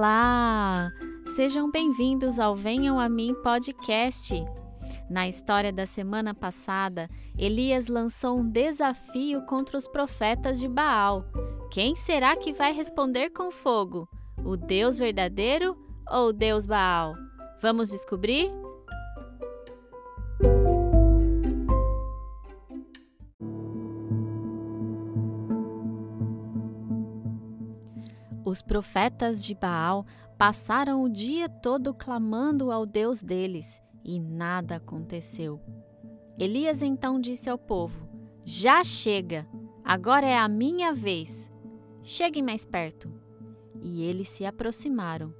Olá! Sejam bem-vindos ao Venham a Mim podcast. Na história da semana passada, Elias lançou um desafio contra os profetas de Baal. Quem será que vai responder com fogo? O Deus verdadeiro ou o Deus Baal? Vamos descobrir? Os profetas de Baal passaram o dia todo clamando ao Deus deles e nada aconteceu. Elias então disse ao povo: Já chega, agora é a minha vez. Cheguem mais perto. E eles se aproximaram.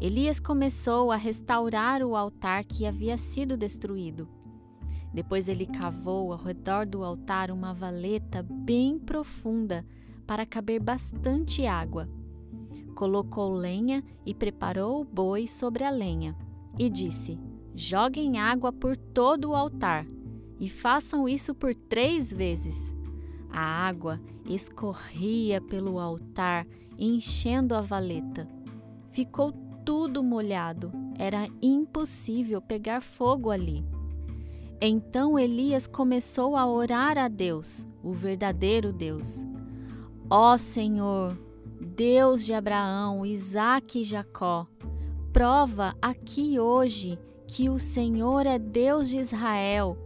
Elias começou a restaurar o altar que havia sido destruído. Depois ele cavou ao redor do altar uma valeta bem profunda para caber bastante água colocou lenha e preparou o boi sobre a lenha. E disse: Joguem água por todo o altar, e façam isso por três vezes. A água escorria pelo altar, enchendo a valeta. Ficou tudo molhado, era impossível pegar fogo ali. Então Elias começou a orar a Deus, o verdadeiro Deus. Ó Senhor, Deus de Abraão, Isaque e Jacó, prova aqui hoje que o Senhor é Deus de Israel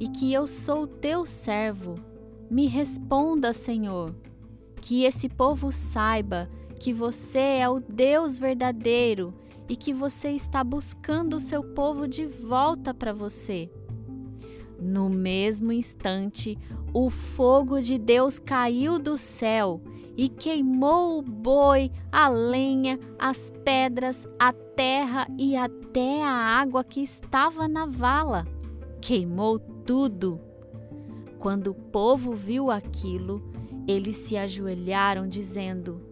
e que eu sou teu servo. Me responda, Senhor, que esse povo saiba que você é o Deus verdadeiro e que você está buscando o seu povo de volta para você. No mesmo instante, o fogo de Deus caiu do céu e queimou o boi, a lenha, as pedras, a terra e até a água que estava na vala. Queimou tudo. Quando o povo viu aquilo, eles se ajoelharam, dizendo: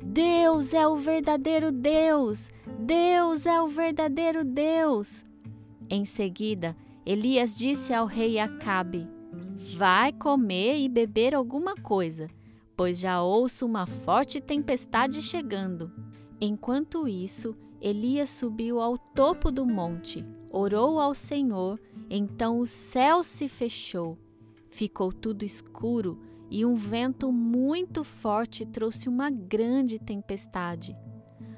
Deus é o verdadeiro Deus! Deus é o verdadeiro Deus! Em seguida, Elias disse ao rei Acabe: Vai comer e beber alguma coisa pois já ouço uma forte tempestade chegando. Enquanto isso, Elias subiu ao topo do monte, orou ao Senhor, então o céu se fechou. Ficou tudo escuro e um vento muito forte trouxe uma grande tempestade.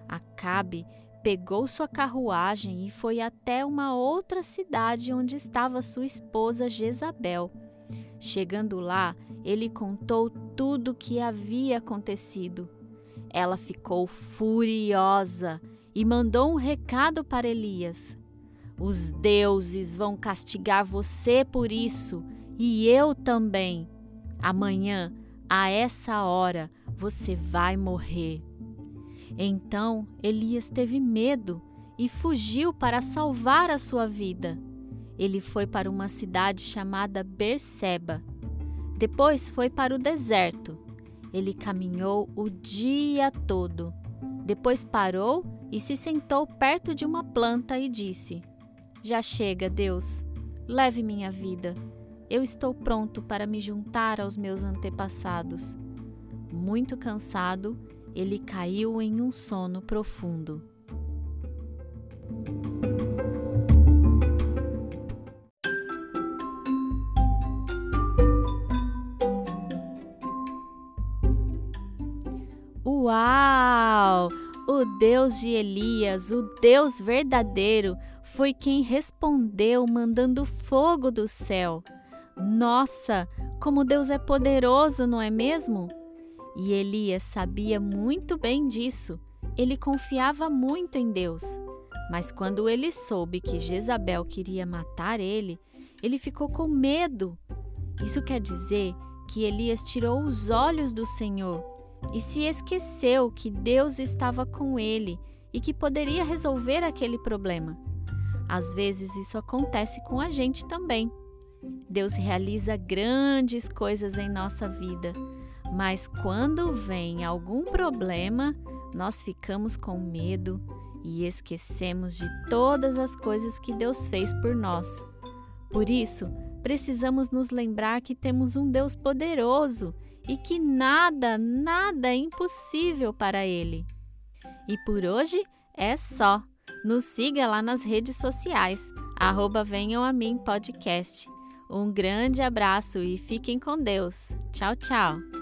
Acabe pegou sua carruagem e foi até uma outra cidade onde estava sua esposa Jezabel. Chegando lá, ele contou tudo o que havia acontecido. Ela ficou furiosa e mandou um recado para Elias: Os deuses vão castigar você por isso, e eu também. Amanhã, a essa hora, você vai morrer. Então Elias teve medo e fugiu para salvar a sua vida. Ele foi para uma cidade chamada Berseba depois foi para o deserto. Ele caminhou o dia todo. Depois parou e se sentou perto de uma planta e disse: Já chega, Deus, leve minha vida. Eu estou pronto para me juntar aos meus antepassados. Muito cansado, ele caiu em um sono profundo. Uau! O Deus de Elias, o Deus verdadeiro, foi quem respondeu mandando fogo do céu. Nossa, como Deus é poderoso, não é mesmo? E Elias sabia muito bem disso. Ele confiava muito em Deus. Mas quando ele soube que Jezabel queria matar ele, ele ficou com medo. Isso quer dizer que Elias tirou os olhos do Senhor e se esqueceu que Deus estava com ele e que poderia resolver aquele problema. Às vezes isso acontece com a gente também. Deus realiza grandes coisas em nossa vida, mas quando vem algum problema, nós ficamos com medo e esquecemos de todas as coisas que Deus fez por nós. Por isso, precisamos nos lembrar que temos um Deus poderoso e que nada, nada é impossível para ele. E por hoje é só. Nos siga lá nas redes sociais, arroba Venham a Mim Podcast. Um grande abraço e fiquem com Deus. Tchau, tchau.